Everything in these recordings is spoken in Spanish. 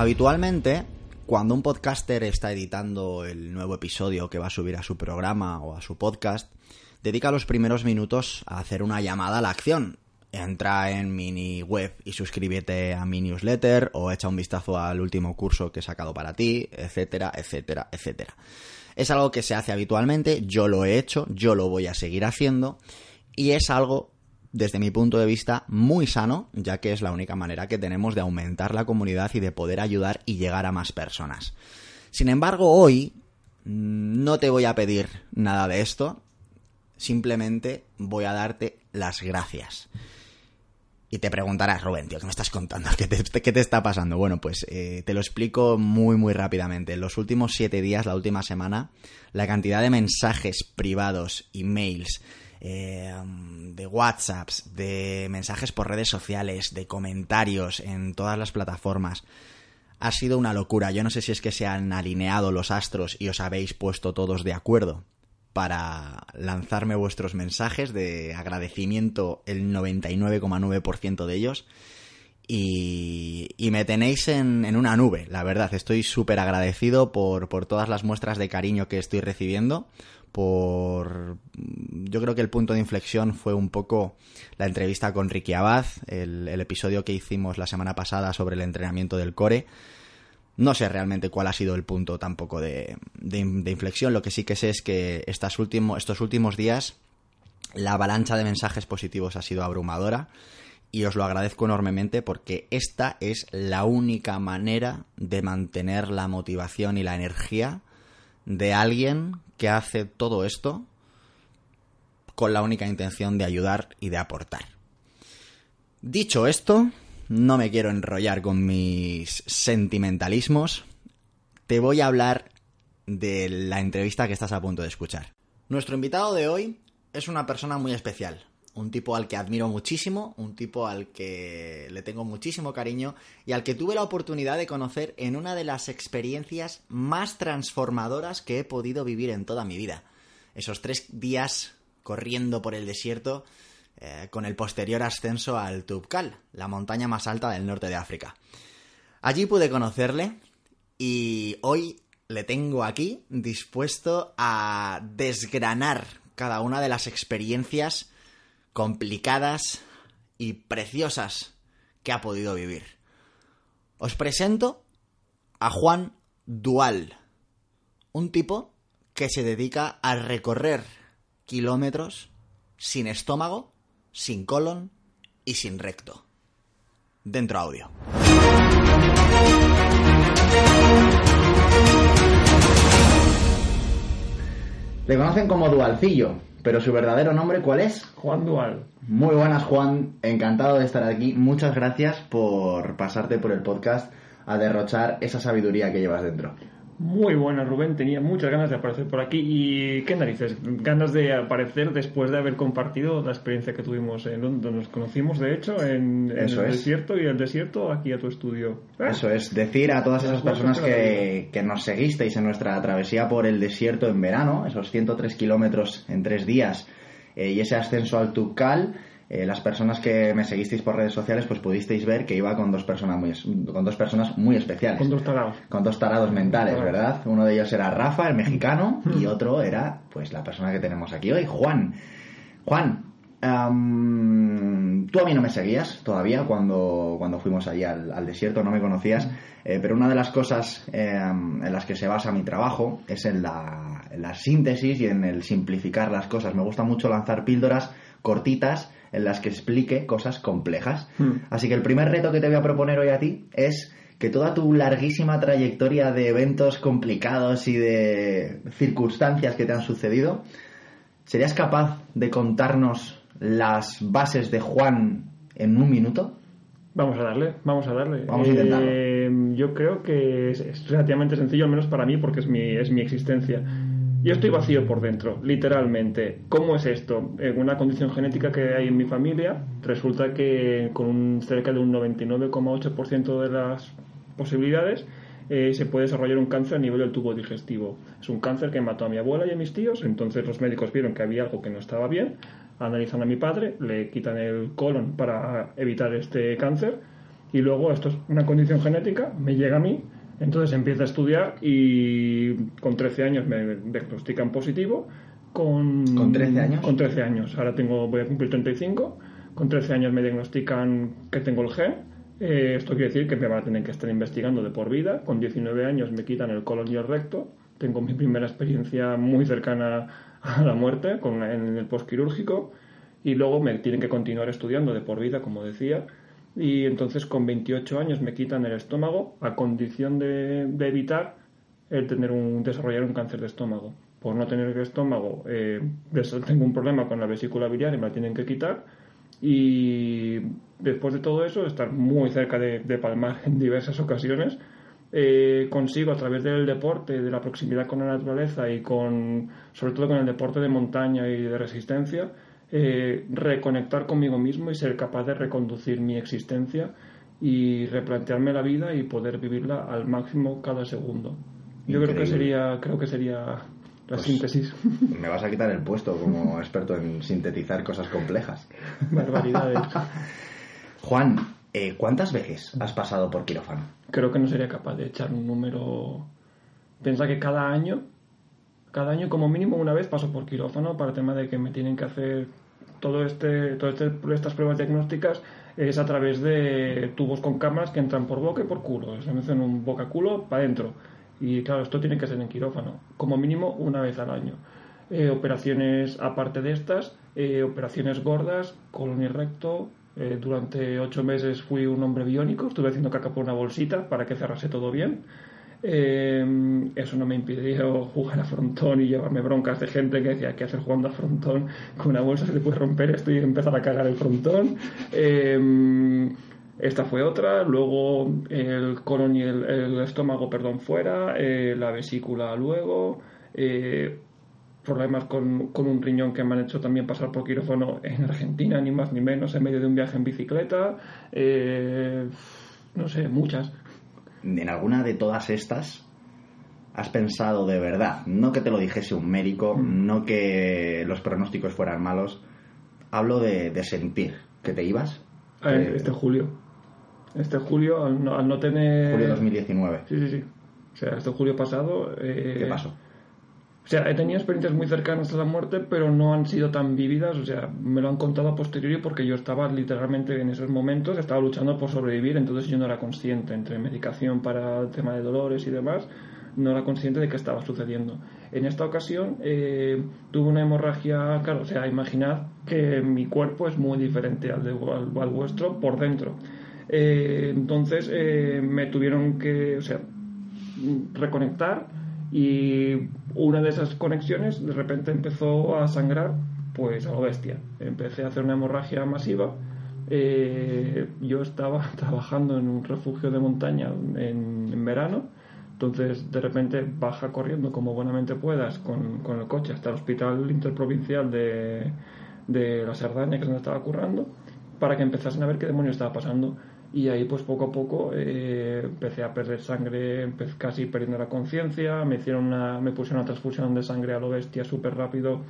Habitualmente, cuando un podcaster está editando el nuevo episodio que va a subir a su programa o a su podcast, dedica los primeros minutos a hacer una llamada a la acción. Entra en mini web y suscríbete a mi newsletter o echa un vistazo al último curso que he sacado para ti, etcétera, etcétera, etcétera. Es algo que se hace habitualmente, yo lo he hecho, yo lo voy a seguir haciendo y es algo desde mi punto de vista, muy sano, ya que es la única manera que tenemos de aumentar la comunidad y de poder ayudar y llegar a más personas. Sin embargo, hoy mm, no te voy a pedir nada de esto, simplemente voy a darte las gracias. Y te preguntarás, Rubén, tío, ¿qué me estás contando? ¿Qué te, está pasando? Bueno, pues eh, te lo explico muy, muy rápidamente. En los últimos siete días, la última semana, la cantidad de mensajes privados, emails, eh, de WhatsApps, de mensajes por redes sociales, de comentarios en todas las plataformas. Ha sido una locura. Yo no sé si es que se han alineado los astros y os habéis puesto todos de acuerdo para lanzarme vuestros mensajes de agradecimiento el 99,9% de ellos. Y, me tenéis en, una nube, la verdad. Estoy súper agradecido por todas las muestras de cariño que estoy recibiendo, por... Yo creo que el punto de inflexión fue un poco la entrevista con Ricky Abad, el, episodio que hicimos la semana pasada sobre el entrenamiento del core. No sé realmente cuál ha sido el punto tampoco de, inflexión. Lo que sí que sé es que estos últimos días la avalancha de mensajes positivos ha sido abrumadora y os lo agradezco enormemente porque esta es la única manera de mantener la motivación y la energía de alguien que hace todo esto con la única intención de ayudar y de aportar. Dicho esto, no me quiero enrollar con mis sentimentalismos. Te voy a hablar de la entrevista que estás a punto de escuchar. Nuestro invitado de hoy es una persona muy especial, un tipo al que admiro muchísimo, un tipo al que le tengo muchísimo cariño y al que tuve la oportunidad de conocer en una de las experiencias más transformadoras que he podido vivir en toda mi vida. Esos tres días corriendo por el desierto eh, con el posterior ascenso al Tubkal, la montaña más alta del norte de África. Allí pude conocerle y hoy le tengo aquí dispuesto a desgranar cada una de las experiencias complicadas y preciosas que ha podido vivir. Os presento a Juan Dual, un tipo que se dedica a recorrer kilómetros sin estómago, sin colon y sin recto. Dentro audio. Le conocen como Dualcillo, pero su verdadero nombre, ¿cuál es? Juan Dual. Muy buenas, Juan. Encantado de estar aquí. Muchas gracias por pasarte por el podcast a derrochar esa sabiduría que llevas dentro. Muy buena, Rubén. Tenía muchas ganas de aparecer por aquí. ¿Y qué narices? Ganas de aparecer después de haber compartido la experiencia que tuvimos en donde nos conocimos, de hecho, en, el desierto y el desierto aquí a tu estudio. ¿Eh? Eso es. Decir a todas esas personas que, que nos seguisteis en nuestra travesía por el desierto en verano, esos 103 kilómetros en tres días eh, y ese ascenso al Tukal eh, las personas que me seguisteis por redes sociales, pues pudisteis ver que iba con dos personas muy, con dos personas muy especiales. Con dos tarados. Con dos tarados mentales, ¿verdad? Uno de ellos era Rafa, el mexicano, y otro era, pues, la persona que tenemos aquí hoy, Juan. Juan, tú a mí no me seguías todavía cuando, cuando fuimos allí al, desierto, no me conocías, eh, pero una de las cosas em, en las que se basa mi trabajo es en la, en la síntesis y en el simplificar las cosas. Me gusta mucho lanzar píldoras cortitas en las que explique cosas complejas. Hmm. Así que el primer reto que te voy a proponer hoy a ti es que toda tu larguísima trayectoria de eventos complicados y de circunstancias que te han sucedido, ¿serías capaz de contarnos las bases de Juan en un minuto? Vamos a darle, vamos a darle. Vamos a intentarlo. Eh, yo creo que es, relativamente sencillo, al menos para mí, porque es mi, es mi existencia. Yo estoy vacío por dentro, literalmente. ¿Cómo es esto? En una condición genética que hay en mi familia, resulta que con un, cerca de un 99,8% de las posibilidades eh, se puede desarrollar un cáncer a nivel del tubo digestivo. Es un cáncer que mató a mi abuela y a mis tíos, entonces los médicos vieron que había algo que no estaba bien, analizan a mi padre, le quitan el colon para evitar este cáncer y luego esto es una condición genética, me llega a mí, entonces empiezo a estudiar y con 13 años me diagnostican positivo. Con, ¿Con 13 años? Con 13 años, ahora tengo, voy a cumplir 35. Con 13 años me diagnostican que tengo el gen. Eh, esto quiere decir que me van a tener que estar investigando de por vida. Con 19 años me quitan el colon y el recto. Tengo mi primera experiencia muy cercana a la muerte con, en el postquirúrgico. Y luego me tienen que continuar estudiando de por vida, como decía y entonces con 28 años me quitan el estómago a condición de, evitar el tener un, desarrollar un cáncer de estómago. Por no tener el estómago, eh, tengo un problema con la vesícula biliar y me la tienen que quitar. Y después de todo eso, estar muy cerca de, palmar en diversas ocasiones, eh, consigo a través del deporte, de la proximidad con la naturaleza y con, sobre todo con el deporte de montaña y de resistencia, eh, reconectar conmigo mismo y ser capaz de reconducir mi existencia y replantearme la vida y poder vivirla al máximo cada segundo. Yo creo que sería, creo que sería la pues síntesis. Me vas a quitar el puesto como experto en sintetizar cosas complejas. Barbaridades. Juan, eh, ¿cuántas veces has pasado por quirófano? Creo que no sería capaz de echar un número. Piensa que cada año, cada año como mínimo una vez paso por quirófano para el tema de que me tienen que hacer todo este, todo este, estas pruebas diagnósticas es a través de tubos con cámaras que entran por boca y por culo. Se meten un boca-culo para adentro. Y claro, esto tiene que ser en quirófano, como mínimo una vez al año. Eh, operaciones aparte de estas, eh, operaciones gordas, colon y recto. Eh, durante ocho meses fui un hombre biónico, estuve haciendo caca por una bolsita para que cerrase todo bien. Eh, eso no me impidió jugar a frontón y llevarme broncas de gente que decía, ¿qué hacer jugando a frontón? Con una bolsa se te puede romper esto y empezar a cagar el frontón. Eh, esta fue otra, luego el colon y el, estómago, perdón, fuera, eh, la vesícula luego, problemas con, con, un riñón que me han hecho también pasar por quirófano en Argentina, ni más ni menos, en medio de un viaje en bicicleta, no sé, muchas en alguna de todas estas has pensado de verdad, no que te lo dijese un médico, mm. no que los pronósticos fueran malos, hablo de, sentir que te ibas. Eh, este julio. Este julio, al no, tener. Julio 2019. Sí, sí, sí. O sea, este julio pasado. Eh, ¿Qué pasó? O sea, he tenido experiencias muy cercanas a la muerte, pero no han sido tan vívidas. O sea, me lo han contado a posteriori porque yo estaba literalmente en esos momentos, estaba luchando por sobrevivir, entonces yo no era consciente entre medicación para el tema de dolores y demás, no era consciente de qué estaba sucediendo. En esta ocasión eh, tuve una hemorragia, claro, o sea, imaginad que mi cuerpo es muy diferente al, de, al, vuestro por dentro. Eh, entonces eh, me tuvieron que, o sea, reconectar y una de esas conexiones de repente empezó a sangrar pues a lo bestia. Empecé a hacer una hemorragia masiva. Eh, yo estaba trabajando en un refugio de montaña en, verano, entonces de repente baja corriendo como buenamente puedas con, el coche hasta el hospital interprovincial de, de la Sardaña que se me estaba currando para que empezasen a ver qué demonios estaba pasando y ahí pues poco a poco eh, empecé a perder sangre, empecé casi perdiendo la conciencia, me hicieron una, me pusieron una transfusión de sangre a lo bestia súper rápido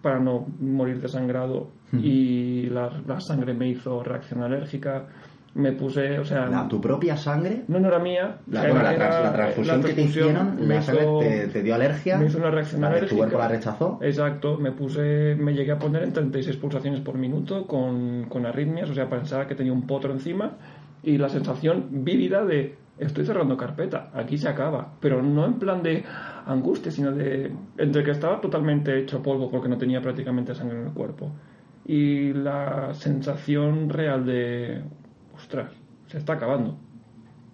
para no morir desangrado y la, la, sangre me hizo reacción alérgica me puse, o sea... ¿Tu propia sangre? No, no era mía. La, la, transfusión que te hicieron, la sangre te, dio alergia. Me hizo una reacción alérgica. ¿Tu cuerpo la rechazó? Exacto. Me puse, me llegué a poner en 36 pulsaciones por minuto con, con arritmias, o sea, pensaba que tenía un potro encima y la sensación vívida de estoy cerrando carpeta, aquí se acaba, pero no en plan de angustia, sino de entre que estaba totalmente hecho polvo porque no tenía prácticamente sangre en el cuerpo y la sensación real de ostras, se está acabando.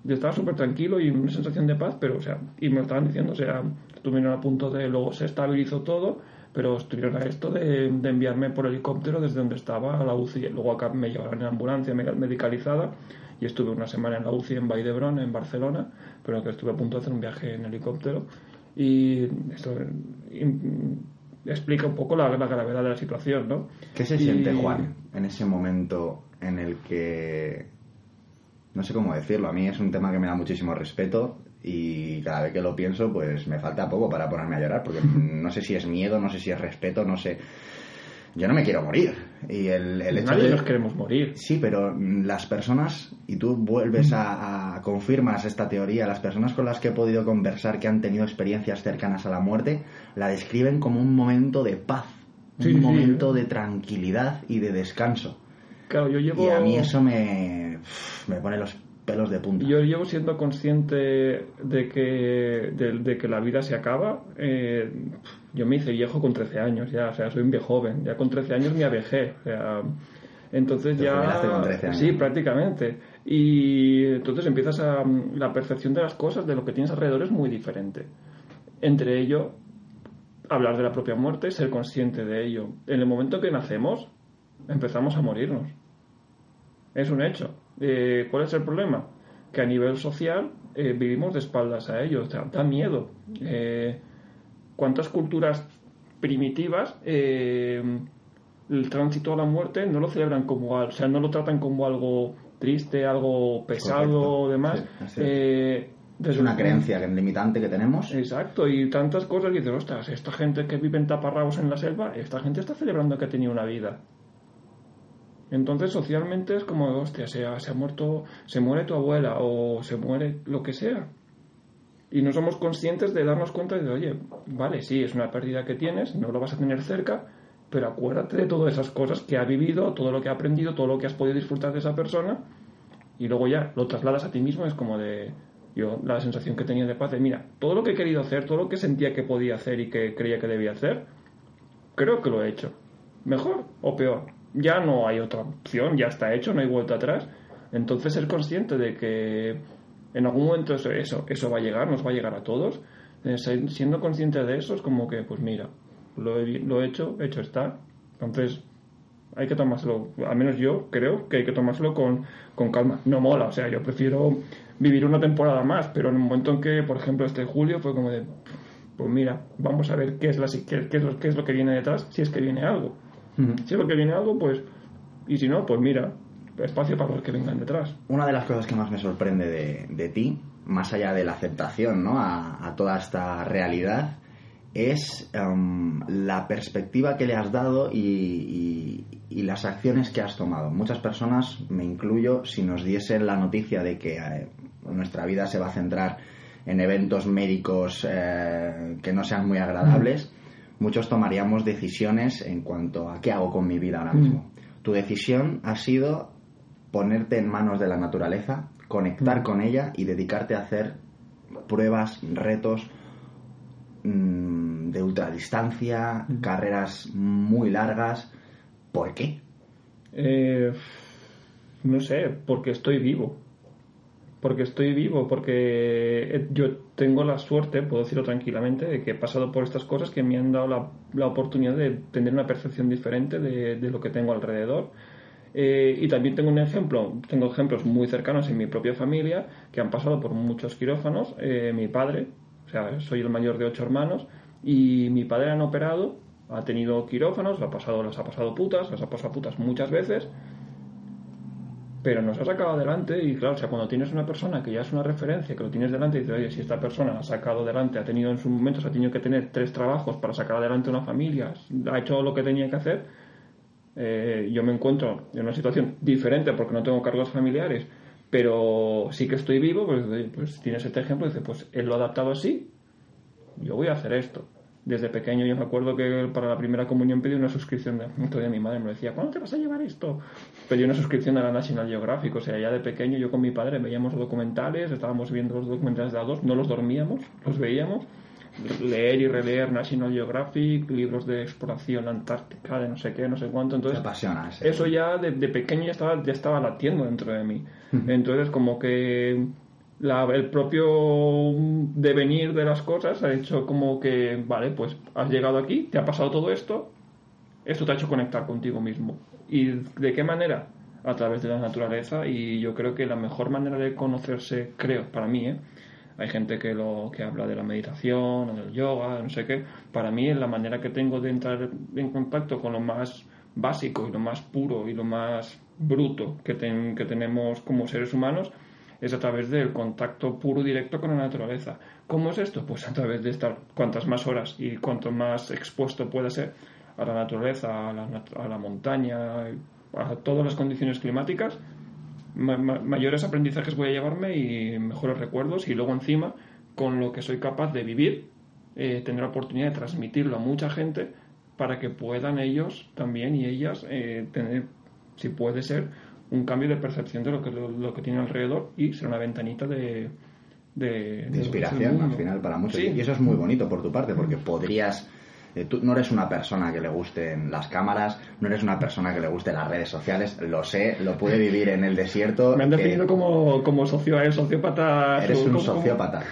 Yo estaba súper tranquilo y una sensación de paz, pero o sea, y me lo estaban diciendo, o sea, estuvieron a punto de luego se estabilizó todo, pero estuvieron a esto de, enviarme por helicóptero desde donde estaba a la UCI. Luego acá me llevaron en ambulancia medicalizada y estuve una semana en la UCI en Vall en Barcelona, pero que estuve a punto de hacer un viaje en helicóptero. Y esto explica un poco la, gravedad de la situación, ¿no? ¿Qué se siente, Juan, en ese momento en el que... No sé cómo decirlo, a mí es un tema que me da muchísimo respeto y cada vez que lo pienso pues me falta poco para ponerme a llorar porque no sé si es miedo, no sé si es respeto, no sé yo no me quiero morir. Y el, el hecho Nadie nos queremos morir. Sí, pero las personas, y tú vuelves a, a, confirmas esta teoría, las personas con las que he podido conversar que han tenido experiencias cercanas a la muerte, la describen como un momento de paz, un momento de tranquilidad y de descanso. Claro, yo llevo... Y a mí eso me, me pone los pelos de punta. Yo llevo siendo consciente de que, de, que la vida se acaba. Eh, yo me hice viejo con 13 años ya, o sea, soy un viejo joven. Ya con 13 años me avejé. O sea, entonces ya... Con 13 años. Sí, prácticamente. Y entonces empiezas a... La percepción de las cosas, de lo que tienes alrededor es muy diferente. Entre ello, hablar de la propia muerte, ser consciente de ello. En el momento que nacemos, empezamos a morirnos. Es un hecho. Eh, ¿Cuál es el problema? Que a nivel social eh, vivimos de espaldas a ellos, da miedo. Eh, ¿Cuántas culturas primitivas el tránsito a la muerte no lo celebran como, o sea, no lo tratan como algo triste, algo pesado o demás? es una creencia limitante que tenemos. Exacto, y tantas cosas que dices, ostras, esta gente que vive en taparrabos en la selva, esta gente está celebrando que ha tenido una vida. Entonces, socialmente es como, hostia, se ha, se ha muerto, se muere tu abuela o se muere lo que sea. Y no somos conscientes de darnos cuenta de, oye, vale, sí, es una pérdida que tienes, no lo vas a tener cerca, pero acuérdate de todas esas cosas que ha vivido, todo lo que ha aprendido, todo lo que has podido disfrutar de esa persona, y luego ya lo trasladas a ti mismo, es como de, yo, la sensación que tenía de paz, de, mira, todo lo que he querido hacer, todo lo que sentía que podía hacer y que creía que debía hacer, creo que lo he hecho. ¿Mejor o peor? ya no hay otra opción, ya está hecho, no hay vuelta atrás. Entonces ser consciente de que en algún momento eso, eso, va a llegar, nos va a llegar a todos. Eh, siendo consciente de eso es como que, pues mira, lo he, lo he hecho, hecho está. Entonces hay que tomárselo, al menos yo creo que hay que tomárselo con, con calma. No mola, o sea, yo prefiero vivir una temporada más, pero en el momento en que, por ejemplo, este julio fue como de, pues mira, vamos a ver qué es, la, qué, qué es, lo, qué es lo que viene detrás, si es que viene algo. Si es lo que viene algo, pues. Y si no, pues mira, espacio para los que vengan detrás. Una de las cosas que más me sorprende de, de ti, más allá de la aceptación ¿no? a, toda esta realidad, es em, la perspectiva que le has dado y, y, las acciones que has tomado. Muchas personas, me incluyo, si nos diesen la noticia de que eh, nuestra vida se va a centrar en eventos médicos eh, que no sean muy agradables, muchos tomaríamos decisiones en cuanto a qué hago con mi vida ahora mismo. Mm. Tu decisión ha sido ponerte en manos de la naturaleza, conectar mm. con ella y dedicarte a hacer pruebas, retos mm, de ultradistancia, carreras muy largas. ¿Por qué? Eh, no sé, porque estoy vivo porque estoy vivo, porque eh, yo tengo la suerte, puedo decirlo tranquilamente, de que he pasado por estas cosas que me han dado la, la oportunidad de tener una percepción diferente de, de lo que tengo alrededor. Eh, y también tengo un ejemplo, tengo ejemplos muy cercanos en mi propia familia que han pasado por muchos quirófanos. Eh, mi padre, o sea, soy el mayor de ocho hermanos, y mi padre han operado, ha tenido quirófanos, ha pasado, las ha pasado putas, las ha pasado putas muchas veces, pero nos ha sacado adelante y claro, o sea, cuando tienes una persona que ya es una referencia, que lo tienes delante y dices, oye, si esta persona ha sacado adelante, ha tenido en su momento, ha tenido que tener tres trabajos para sacar adelante una familia, ha hecho lo que tenía que hacer, eh, yo me encuentro en una situación diferente porque no tengo cargos familiares, pero sí que estoy vivo, pues, pues tienes este ejemplo, dice, pues él lo ha adaptado así, yo voy a hacer esto desde pequeño yo me acuerdo que para la primera comunión pedí una suscripción de, de mi madre me decía ¿cuándo te vas a llevar esto? pedí una suscripción a la National Geographic o sea ya de pequeño yo con mi padre veíamos documentales estábamos viendo los documentales de a dos no los dormíamos los veíamos leer y releer National Geographic libros de exploración antártica de no sé qué no sé cuánto entonces apasiona eso ya de, pequeño ya estaba ya estaba latiendo dentro de mí entonces como que el propio devenir de las cosas ha hecho como que, vale, pues has llegado aquí, te ha pasado todo esto, esto te ha hecho conectar contigo mismo. ¿Y de qué manera? A través de la naturaleza y yo creo que la mejor manera de conocerse, creo, para mí, ¿eh? Hay gente que, lo, que habla de la meditación o del yoga, no sé qué, para mí es la manera que tengo de entrar en contacto con lo más básico y lo más puro y lo más bruto que, que tenemos como seres humanos es a través del contacto puro directo con la naturaleza. ¿Cómo es esto? Pues a través de estar cuantas más horas y cuanto más expuesto pueda ser a la naturaleza, a la, a la montaña, a todas las condiciones climáticas, mayores aprendizajes voy a llevarme y mejores recuerdos y luego encima con lo que soy capaz de vivir, eh, tener la oportunidad de transmitirlo a mucha gente para que puedan ellos también y ellas eh, tener, si puede ser, un cambio de percepción de lo que, lo, que tiene alrededor y ser una ventanita de, de, inspiración al final para muchos. Y eso es muy bonito por tu parte porque podrías eh, tú no eres una persona que le gusten las cámaras, no eres una persona que le gusten las redes sociales, lo sé, lo puede vivir en el desierto. Me han definido como, como socio, eh, sociópata. Eres un sociópata.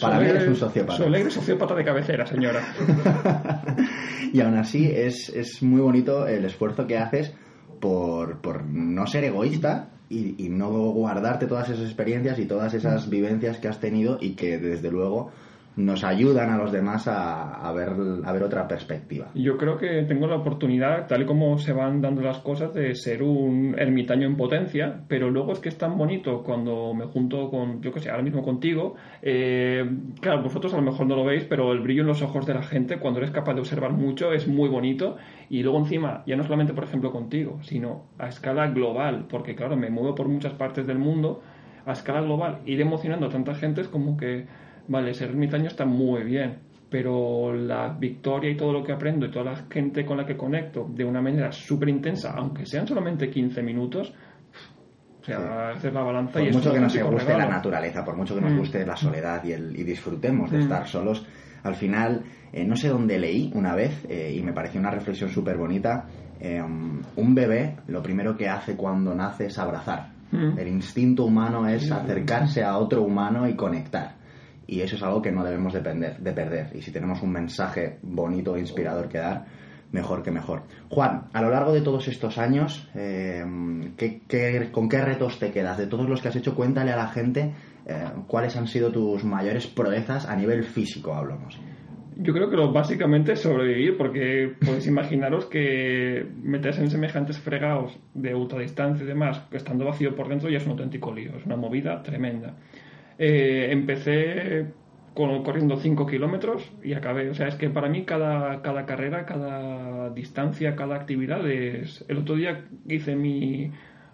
Para mí eres un sociópata. alegre sociópata de cabecera, señora. y aún así es, es muy bonito el esfuerzo que haces por, por no ser egoísta y, y, no guardarte todas esas experiencias y todas esas vivencias que has tenido y que desde luego nos ayudan a los demás a, ver, a ver otra perspectiva. Yo creo que tengo la oportunidad, tal y como se van dando las cosas, de ser un ermitaño en potencia, pero luego es que es tan bonito cuando me junto con, yo que sé, ahora mismo contigo. Eh, claro, vosotros a lo mejor no lo veis, pero el brillo en los ojos de la gente, cuando eres capaz de observar mucho, es muy bonito. Y luego encima, ya no solamente, por ejemplo, contigo, sino a escala global, porque claro, me muevo por muchas partes del mundo, a escala global, ir emocionando a tanta gente es como que vale, ser ermitaño está muy bien, pero la victoria y todo lo que aprendo y toda la gente con la que conecto de una manera súper intensa, aunque sean solamente 15 minutos, o sea, hacer la balanza por y mucho que nos guste la naturaleza, por mucho que nos mm. guste la soledad y, el, y disfrutemos de mm. estar solos, al final, eh, no sé dónde leí una vez eh, y me pareció una reflexión súper bonita. Eh, un bebé lo primero que hace cuando nace es abrazar. Mm. El instinto humano es acercarse a otro humano y conectar y eso es algo que no debemos de, de perder. Y si tenemos un mensaje bonito e inspirador que dar, mejor que mejor. Juan, a lo largo de todos estos años, eh, con qué retos te quedas? De todos los que has hecho, cuéntale a la gente eh, cuáles han sido tus mayores proezas a nivel físico, hablamos. Yo creo que lo básicamente es sobrevivir, porque podéis imaginaros que meterse en semejantes fregados de ultradistancia y demás, estando vacío por dentro, ya es un auténtico lío, es una movida tremenda. Eh, empecé corriendo 5 kilómetros y acabé. O sea, es que para mí cada, cada carrera, cada distancia, cada actividad es... El otro día hice mi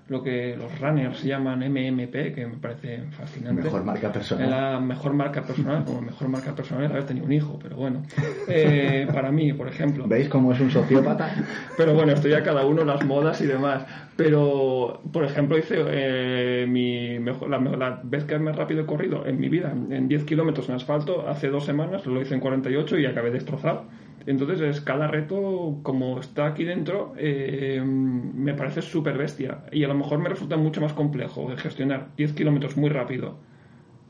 lo que los runners llaman MMP, que me parece fascinante. Mejor marca personal. La mejor marca personal, como mejor marca personal es haber tenido un hijo, pero bueno. Eh, para mí, por ejemplo. ¿Veis cómo es un sociópata? pero bueno, estoy a cada uno las modas y demás. Pero, por ejemplo, hice eh, mi mejor, la, la, vez que más rápido he corrido en mi vida, en 10 kilómetros en asfalto, hace dos semanas, lo hice en 48 y acabé destrozado. Entonces, es, cada reto, como está aquí dentro, eh, me parece súper bestia. Y a lo mejor me resulta mucho más complejo gestionar 10 kilómetros muy rápido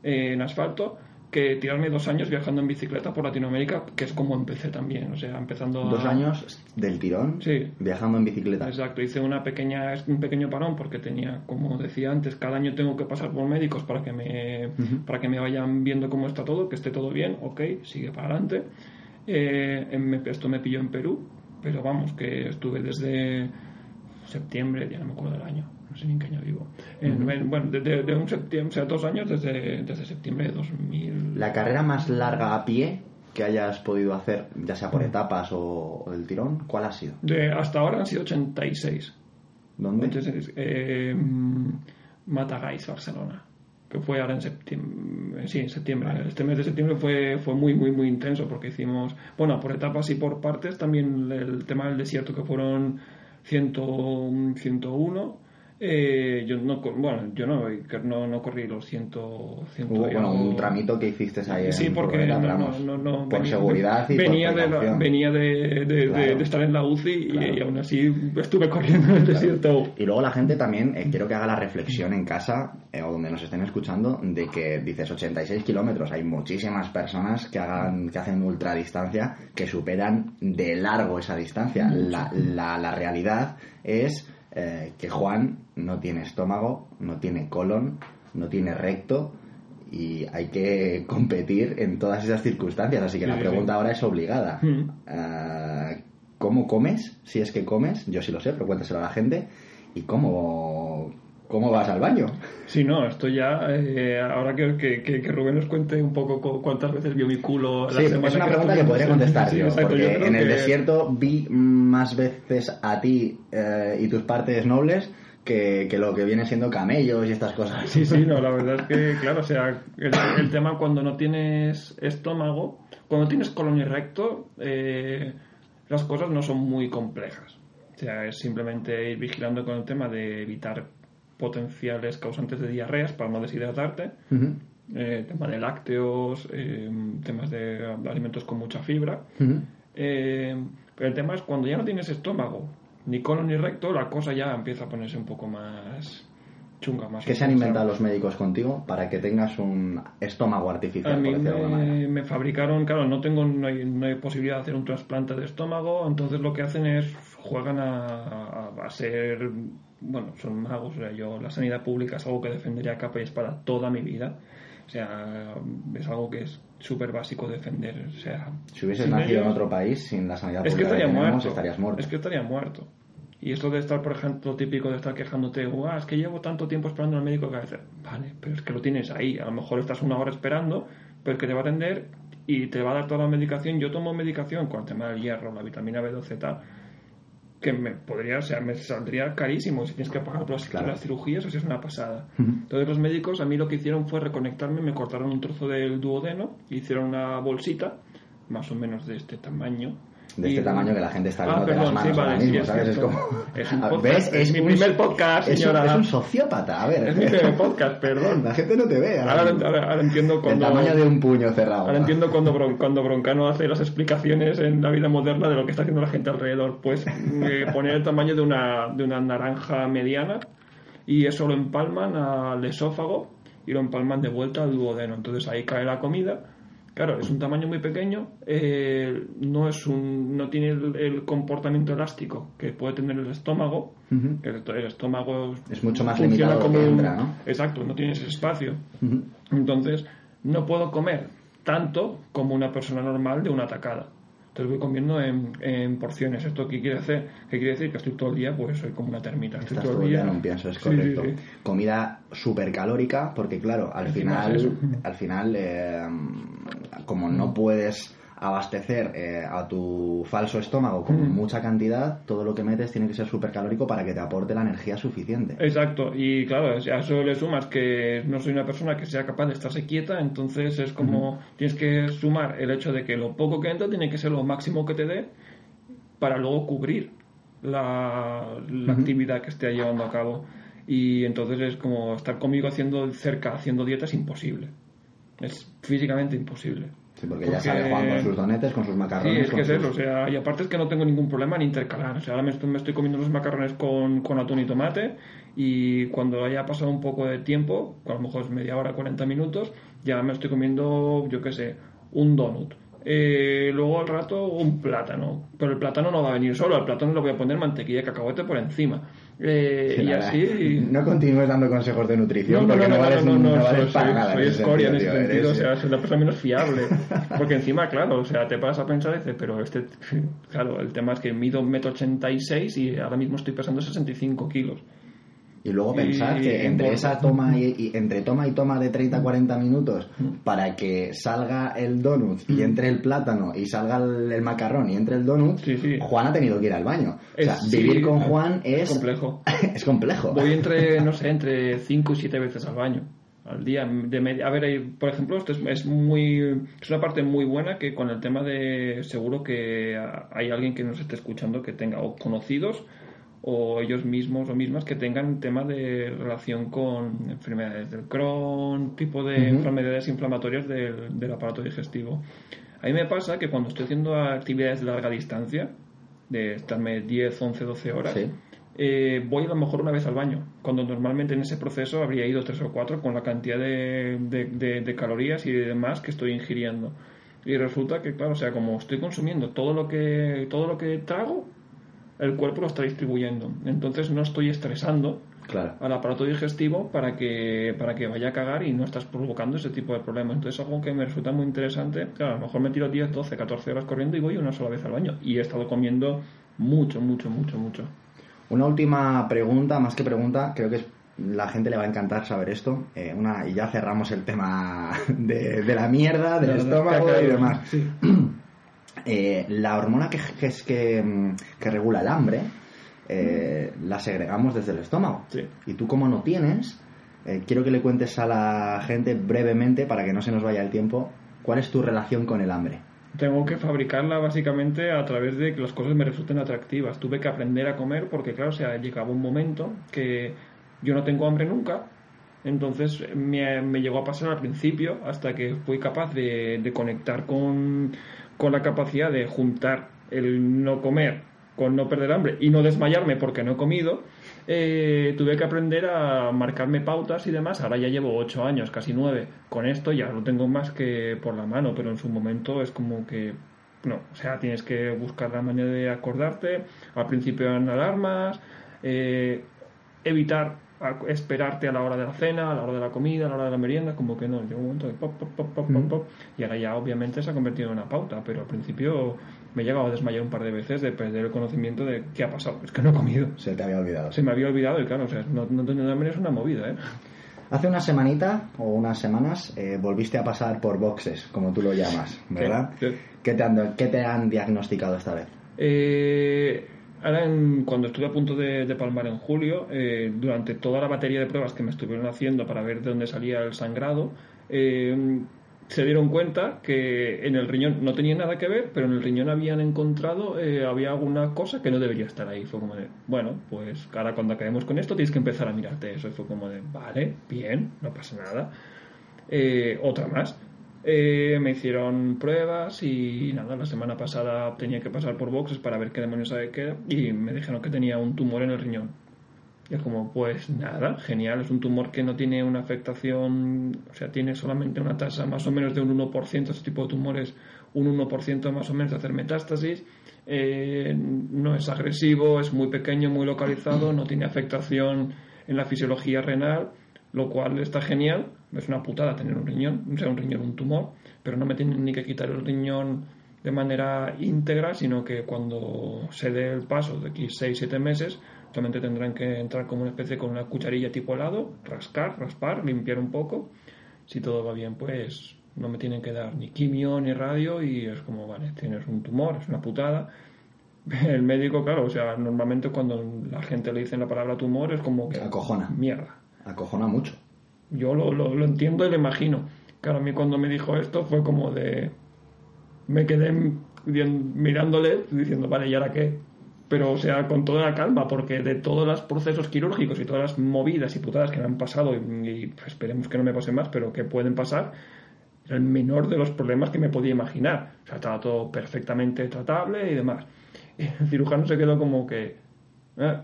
eh, en asfalto que tirarme dos años viajando en bicicleta por Latinoamérica, que es como empecé también, o sea, empezando... ¿Dos años del tirón? Sí. Viajando en bicicleta. Exacto, hice una pequeña, un pequeño parón porque tenía, como decía antes, cada año tengo que pasar por médicos para que me, para que me vayan viendo cómo está todo, que esté todo bien, ok, sigue para adelante. Eh, esto me pilló en Perú, pero vamos, que estuve desde septiembre, ya no me acuerdo del año, no sé ni en qué año vivo. bueno, de, un septiembre, o sea, dos años desde, desde septiembre de 2000. ¿La carrera más larga a pie que hayas podido hacer, ya sea por etapas o, el tirón, cuál ha sido? De, hasta ahora han sido 86. ¿Dónde? eh, Matagáis, Barcelona que fue ahora en septiembre, sí, en septiembre. Este mes de septiembre fue, fue muy, muy, muy intenso porque hicimos, bueno, por etapas y por partes, también el tema del desierto que fueron 100, 101 Eh, yo no, bueno, yo no, no, no corrí los ciento, ciento bueno, un tramito que hiciste ahí. Sí, porque no, no, por seguridad y venía de venía de, de, estar en la UCI y, aún así estuve corriendo en el desierto. Y luego la gente también, eh, quiero que haga la reflexión en casa eh, o donde nos estén escuchando de que dices 86 kilómetros. Hay muchísimas personas que hagan que hacen ultradistancia que superan de largo esa distancia. La, la, la realidad es eh, que Juan no tiene estómago, no tiene colon, no tiene recto y hay que competir en todas esas circunstancias. Así que la pregunta ahora es obligada. Hmm. Eh, ¿Cómo comes? Si es que comes, yo sí lo sé, pero cuéntaselo a la gente. ¿Y cómo, ¿Cómo vas al baño? Sí, no, esto ya, eh, ahora que, que, Rubén nos cuente un poco cuántas veces vio mi culo la sí, es una pregunta que podría contestar yo, porque en el desierto vi más veces a ti eh, y tus partes nobles que, que, lo que viene siendo camellos y estas cosas. Sí, sí, no, la verdad es que, claro, o sea, el, tema cuando no tienes estómago, cuando tienes colon y recto, eh, las cosas no son muy complejas. O sea, es simplemente ir vigilando con el tema de evitar potenciales causantes de diarreas para no deshidratarte, eh, tema de lácteos, eh, temas de alimentos con mucha fibra. Eh, pero el tema es cuando ya no tienes estómago, ni colon ni recto, la cosa ya empieza a ponerse un poco más chunga. Más ¿Qué se han inventado los médicos contigo para que tengas un estómago artificial? A mí me, fabricaron, claro, no tengo no hay, posibilidad de hacer un trasplante de estómago, entonces lo que hacen es juegan a, a ser bueno, son magos, o sea, yo la sanidad pública es algo que defendería a capa y espada toda mi vida. O sea, es algo que es súper básico defender. O sea, si hubieses nacido en otro país sin la sanidad pública, es que estaría muerto. estarías muerto. Es que estaría muerto. Y esto de estar, por ejemplo, típico de estar quejándote, es que llevo tanto tiempo esperando al médico que a veces, vale, pero es que lo tienes ahí. A lo mejor estás una hora esperando, pero es que te va a atender y te va a dar toda la medicación. Yo tomo medicación con el tema del hierro, la vitamina B12 y tal que me podría, o sea, me saldría carísimo si tienes que pagar las, las cirugías, o si es una pasada. Entonces los médicos a mí lo que hicieron fue reconectarme, me cortaron un trozo del duodeno, hicieron una bolsita, más o menos de este tamaño, de este tamaño que la gente está viendo ah, perdón, las manos sí, ahora mismo, ¿sabes? Es como... Es, un podcast, ¿Ves? es, mi primer podcast, señora. Es un, sociópata, a ver. Es mi primer podcast, perdón. La gente no te ve. Ahora, ahora, entiendo cuando... El tamaño de un puño cerrado. Ahora entiendo cuando, cuando Broncano hace las explicaciones en la vida moderna de lo que está haciendo la gente alrededor. Pues eh, poner el tamaño de una, de una naranja mediana y eso lo empalman al esófago y lo empalman de vuelta al duodeno. Entonces ahí cae la comida Claro, es un tamaño muy pequeño, eh, no es un, no tiene el, comportamiento elástico que puede tener el estómago. el, estómago es mucho más limitado como entra, ¿no? Exacto, no tiene ese espacio. Entonces, no puedo comer tanto como una persona normal de una atacada voy comiendo en, porciones. ¿Esto qué quiere hacer? ¿Qué quiere decir? Que estoy todo el día, pues soy como una termita. Estoy todo, el día en un pienso, es correcto. Comida súper calórica, porque claro, al final, al final, eh, como no puedes abastecer eh, a tu falso estómago con mm. mucha cantidad, todo lo que metes tiene que ser súper calórico para que te aporte la energía suficiente. Exacto, y claro, a eso le sumas que no soy una persona que sea capaz de estarse quieta, entonces es como tienes que sumar el hecho de que lo poco que entra tiene que ser lo máximo que te dé para luego cubrir la, actividad que esté llevando a cabo. Y entonces es como estar conmigo haciendo cerca, haciendo dieta es imposible. Es físicamente imposible. Sí, porque, ya sabe Juan con sus donetes, con sus macarrones. Sí, es que es eso, o sea, y aparte es que no tengo ningún problema en intercalar. O sea, ahora me estoy, me estoy comiendo los macarrones con, con, atún y tomate y cuando haya pasado un poco de tiempo, a lo mejor es media hora, 40 minutos, ya me estoy comiendo, yo qué sé, un donut. Eh, luego al rato un plátano, pero el plátano no va a venir solo, al plátano le voy a poner mantequilla de cacahuete por encima. Eh, y así. No continúes dando consejos de nutrición porque no, vales, no, no, soy, para nada. Soy escoria en ese sentido, o sea, soy la persona menos fiable. Porque encima, claro, o sea, te vas a pensar y dices, pero este. Claro, el tema es que mido 1,86 m y ahora mismo estoy pesando 65 kilos. Y luego pensar que entre esa toma y, entre toma y toma de 30 40 minutos para que salga el donut y entre el plátano y salga el, macarrón y entre el donut, Juan ha tenido que ir al baño. o sea, vivir con Juan es complejo. es complejo. Voy entre, no sé, entre 5 y 7 veces al baño al día de media. A ver, por ejemplo, esto es, es, muy es una parte muy buena que con el tema de seguro que hay alguien que nos esté escuchando que tenga o conocidos o ellos mismos o mismas que tengan tema de relación con enfermedades del Crohn, tipo de enfermedades inflamatorias del, aparato digestivo. A mí me pasa que cuando estoy haciendo actividades de larga distancia, de estarme 10, 11, 12 horas, eh, voy a lo mejor una vez al baño, cuando normalmente en ese proceso habría ido tres o cuatro con la cantidad de, de calorías y demás que estoy ingiriendo. Y resulta que, claro, o sea, como estoy consumiendo todo lo que, todo lo que trago, el cuerpo lo está distribuyendo. Entonces no estoy estresando al aparato digestivo para que, para que vaya a cagar y no estás provocando ese tipo de problemas. Entonces es algo que me resulta muy interesante. Claro, a lo mejor me tiro 10, 12, 14 horas corriendo y voy una sola vez al baño. Y he estado comiendo mucho, mucho, mucho, mucho. Una última pregunta, más que pregunta, creo que es la gente le va a encantar saber esto. Eh, una, y ya cerramos el tema de, la mierda, del estómago y demás. Eh, la hormona que, es que, mm, que, regula el hambre eh, la segregamos desde el estómago. Y tú como no tienes, quiero que le cuentes a la gente brevemente, para que no se nos vaya el tiempo, cuál es tu relación con el hambre. Tengo que fabricarla básicamente a través de que las cosas me resulten atractivas. Tuve que aprender a comer porque, claro, o sea, llegaba un momento que yo no tengo hambre nunca, entonces me, me, llegó a pasar al principio hasta que fui capaz de, conectar con, la capacidad de juntar el no comer con no perder hambre y no desmayarme porque no he comido. Eh, tuve que aprender a marcarme pautas y demás. Ahora ya llevo ocho años, casi nueve, con esto ya lo tengo más que por la mano, pero en su momento es como que no, o sea, tienes que buscar la manera de acordarte. Al principio eran alarmas, eh, evitar esperarte a la hora de la cena, a la hora de la comida, a la hora de la merienda, como que no, llega un momento de pop, pop, pop, pop, pop, pop, y ahora ya obviamente se ha convertido en una pauta, pero al principio me he llegado a desmayar un par de veces de perder el conocimiento de qué ha pasado, es que no he comido. Se te había olvidado. Se me había olvidado y claro, o sea, no, no hambre es una movida, ¿eh? Hace una semanita o unas semanas eh, volviste a pasar por boxes, como tú lo llamas, ¿verdad? ¿Qué, te, han, ¿Qué te han diagnosticado esta vez? Eh, Ahora, cuando estuve a punto de, palmar en julio, eh, durante toda la batería de pruebas que me estuvieron haciendo para ver de dónde salía el sangrado, eh, se dieron cuenta que en el riñón no tenía nada que ver, pero en el riñón habían encontrado, eh, había alguna cosa que no debería estar ahí. Fue como de, bueno, pues ahora cuando acabemos con esto tienes que empezar a mirarte eso. Y fue como de, vale, bien, no pasa nada. otra más. Eh, me hicieron pruebas y nada, la semana pasada tenía que pasar por boxes para ver qué demonios sabe qué y me dijeron que tenía un tumor en el riñón. Y es como, pues nada, genial, es un tumor que no tiene una afectación, o sea, tiene solamente una tasa más o menos de un 1%, este tipo de tumores, un 1% más o menos de hacer metástasis, eh, no es agresivo, es muy pequeño, muy localizado, no tiene afectación en la fisiología renal lo cual está genial. Es una putada tener un riñón, o sea, un riñón, un tumor, pero no me tienen ni que quitar el riñón de manera íntegra, sino que cuando se dé el paso de aquí 6-7 meses, solamente tendrán que entrar como una especie con una cucharilla tipo helado, rascar, raspar, limpiar un poco. Si todo va bien, pues no me tienen que dar ni quimio ni radio y es como, vale, tienes un tumor, es una putada. El médico, claro, o sea, normalmente cuando la gente le dice la palabra tumor es como que... Acojona. Mierda acojona mucho. Yo lo, lo, entiendo y lo imagino. Claro, a mí cuando me dijo esto fue como de... Me quedé mirándole diciendo, vale, ¿y ahora qué? Pero, o sea, con toda la calma, porque de todos los procesos quirúrgicos y todas las movidas y putadas que me han pasado, y, esperemos que no me pase más, pero que pueden pasar, era el menor de los problemas que me podía imaginar. O sea, estaba todo perfectamente tratable y demás. El cirujano se quedó como que... Eh,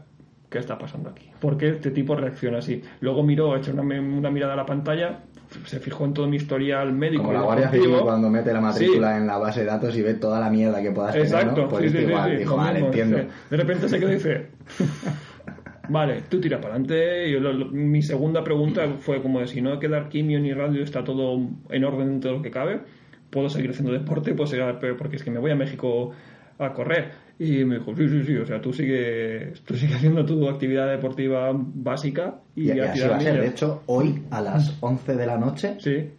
¿qué está pasando aquí? ¿Por qué este tipo reacciona así? Luego miró, echó una, una mirada a la pantalla, se fijó en todo mi historial médico. Como la Guardia Civil cuando mete la matrícula en la base de datos y ve toda la mierda que puedas tener, Exacto, Pues sí, igual, dijo, vale, entiendo. De repente se quedó y dice... Vale, tú tira para adelante. Y mi segunda pregunta fue como de si no hay que dar quimio ni radio, está todo en orden dentro de lo que cabe. Puedo seguir haciendo deporte, puedo seguir, porque es que me voy a México a correr. Y me dijo, sí, sí, sí, o sea, tú sigues tú sigue haciendo tu actividad deportiva básica y, y así va a ser. De hecho, hoy a las 11 de la noche sí.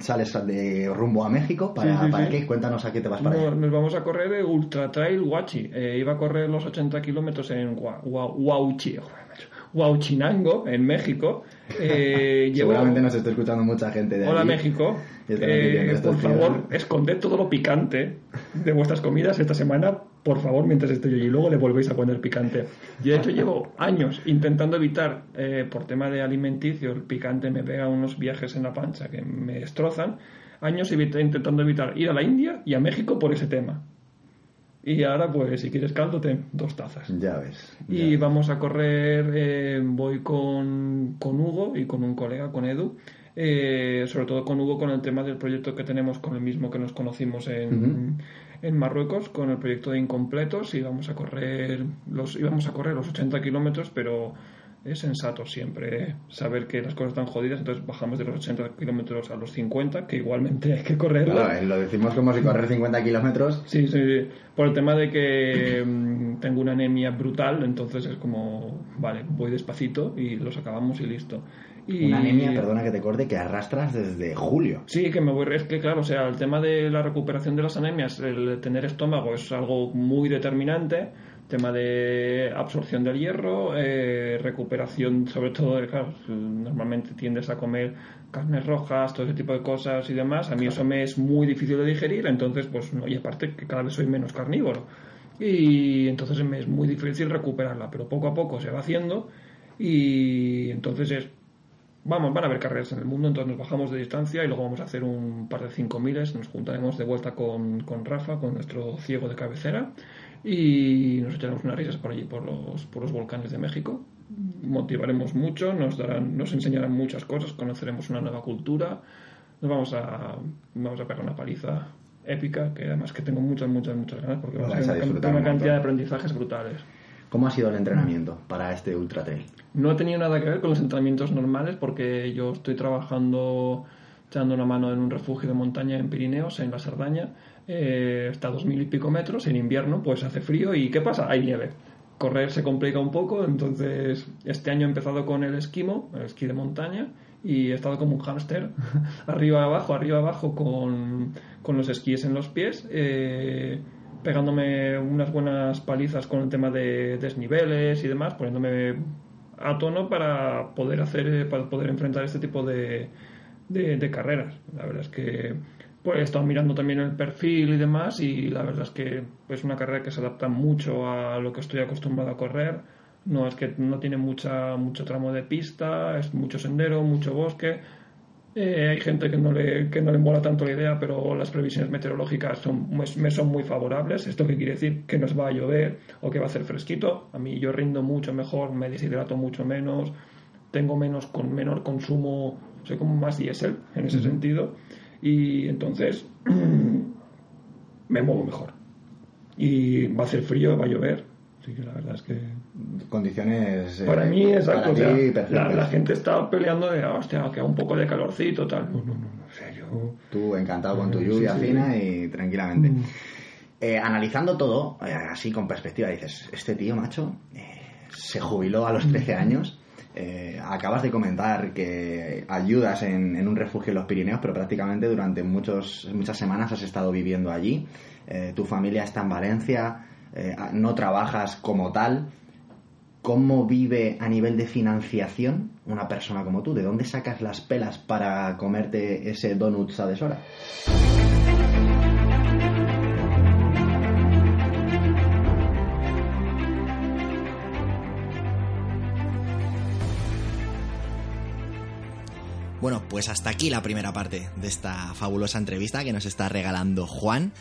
sales de rumbo a México. ¿Para, ¿para qué? Cuéntanos a qué te vas para allá. Nos vamos a correr el Ultra Trail Huachi. Eh, iba a correr los 80 kilómetros en Huauchi, Huauchinango, en México. Eh, Seguramente nos está escuchando mucha gente de Hola México. Eh, por favor, esconded todo lo picante de vuestras comidas esta semana, por favor, mientras estoy allí. Luego le volvéis a poner picante. Yo, de hecho, llevo años intentando evitar, eh, por tema de alimenticio, el picante me pega unos viajes en la pancha que me destrozan. Años intentando evitar ir a la India y a México por ese tema. Y ahora, pues, si quieres caldo, ten dos tazas. Ya ves. y vamos a correr, eh, voy con, con, Hugo y con un colega, con Edu. Eh, sobre todo con Hugo con el tema del proyecto que tenemos con el mismo que nos conocimos en, en Marruecos, con el proyecto de Incompletos. Y vamos a correr los, íbamos a correr los 80 kilómetros, pero es sensato siempre saber que las cosas están jodidas, entonces bajamos de los 80 kilómetros a los 50, que igualmente hay que correr. Claro, lo decimos como si correr 50 kilómetros. Sí, sí, por el tema de que mm, tengo una anemia brutal, entonces es como, vale, voy despacito y los acabamos y listo. Y... Una anemia, perdona que te corte, que arrastras desde julio. Sí, que me voy. Es que, claro, o sea, el tema de la recuperación de las anemias, el tener estómago es algo muy determinante tema de absorción del hierro, eh, recuperación, sobre todo, claro, normalmente tiendes a comer carnes rojas, todo ese tipo de cosas y demás. A mí eso me es muy difícil de digerir, entonces, pues, no, y aparte que cada vez soy menos carnívoro. Y entonces me es muy difícil recuperarla, pero poco a poco se va haciendo y entonces es vamos, van a haber carreras en el mundo, entonces nos bajamos de distancia y luego vamos a hacer un par de cinco miles, nos juntaremos de vuelta con, con Rafa, con nuestro ciego de cabecera, y nos echaremos unas risas por allí, por los, por los volcanes de México. Motivaremos mucho, nos, darán, nos enseñarán muchas cosas, conoceremos una nueva cultura, nos vamos a, vamos a pegar una paliza épica, que además que tengo muchas, muchas, muchas ganas, porque va a ser una, cantidad de aprendizajes brutales. ¿Cómo ha sido el entrenamiento para este Ultra? No he tenido nada que ver con los entrenamientos normales porque yo estoy trabajando echando una mano en un refugio de montaña en Pirineos, en la Sardaña, eh, está a dos mil y pico metros, en invierno pues hace frío y ¿qué pasa? Hay nieve. Correr se complica un poco, entonces este año he empezado con el esquimo, el esquí de montaña, y he estado como un hámster, arriba abajo, arriba abajo, con, con los esquíes en los pies, eh, pegándome unas buenas palizas con el tema de desniveles y demás, poniéndome a tono para poder hacer, para poder enfrentar este tipo de, de, de carreras. La verdad es que pues he estado mirando también el perfil y demás y la verdad es que es una carrera que se adapta mucho a lo que estoy acostumbrado a correr. No es que no tiene mucha, mucho tramo de pista, es mucho sendero, mucho bosque. Eh, hay gente que no, le, que no le mola tanto la idea, pero las previsiones meteorológicas son, me son muy favorables. ¿Esto qué quiere decir? Que nos va a llover o que va a hacer fresquito. A mí yo rindo mucho mejor, me deshidrato mucho menos, tengo menos con menor consumo, soy como más diésel en ese sentido y entonces me muevo mejor. Y va a hacer frío, va a llover. Así que la verdad es que. Condiciones. Eh, para mí, exacto. la, gente está peleando de, hostia, que un poco de calorcito, tal. No, no, no. O sea, yo. Tú encantado con tu lluvia fina y tranquilamente. Mm. Eh, analizando todo, eh, así con perspectiva, dices, este tío, macho, se jubiló a los 13 años eh, acabas de comentar que ayudas en, un refugio en los Pirineos, pero prácticamente durante muchos, muchas semanas has estado viviendo allí. Eh, tu familia está en Valencia, eh, no trabajas como tal. ¿Cómo vive a nivel de financiación una persona como tú? ¿De dónde sacas las pelas para comerte ese donut a deshora? Bueno, pues hasta aquí la primera parte de esta fabulosa entrevista que nos está regalando Juan.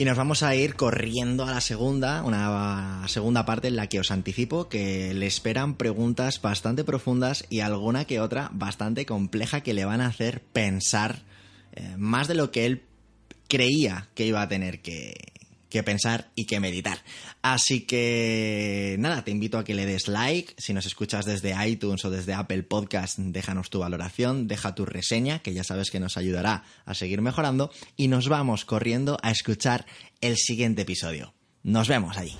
Y nos vamos a ir corriendo a la segunda, una segunda parte en la que os anticipo que le esperan preguntas bastante profundas y alguna que otra bastante compleja que le van a hacer pensar eh, más de lo que él creía que iba a tener que, que pensar y que meditar. Así que nada, te invito a que le des like. Si nos escuchas desde iTunes o desde Apple Podcast, déjanos tu valoración, deja tu reseña, que ya sabes que nos ayudará a seguir mejorando. Y nos vamos corriendo a escuchar el siguiente episodio. Nos vemos allí.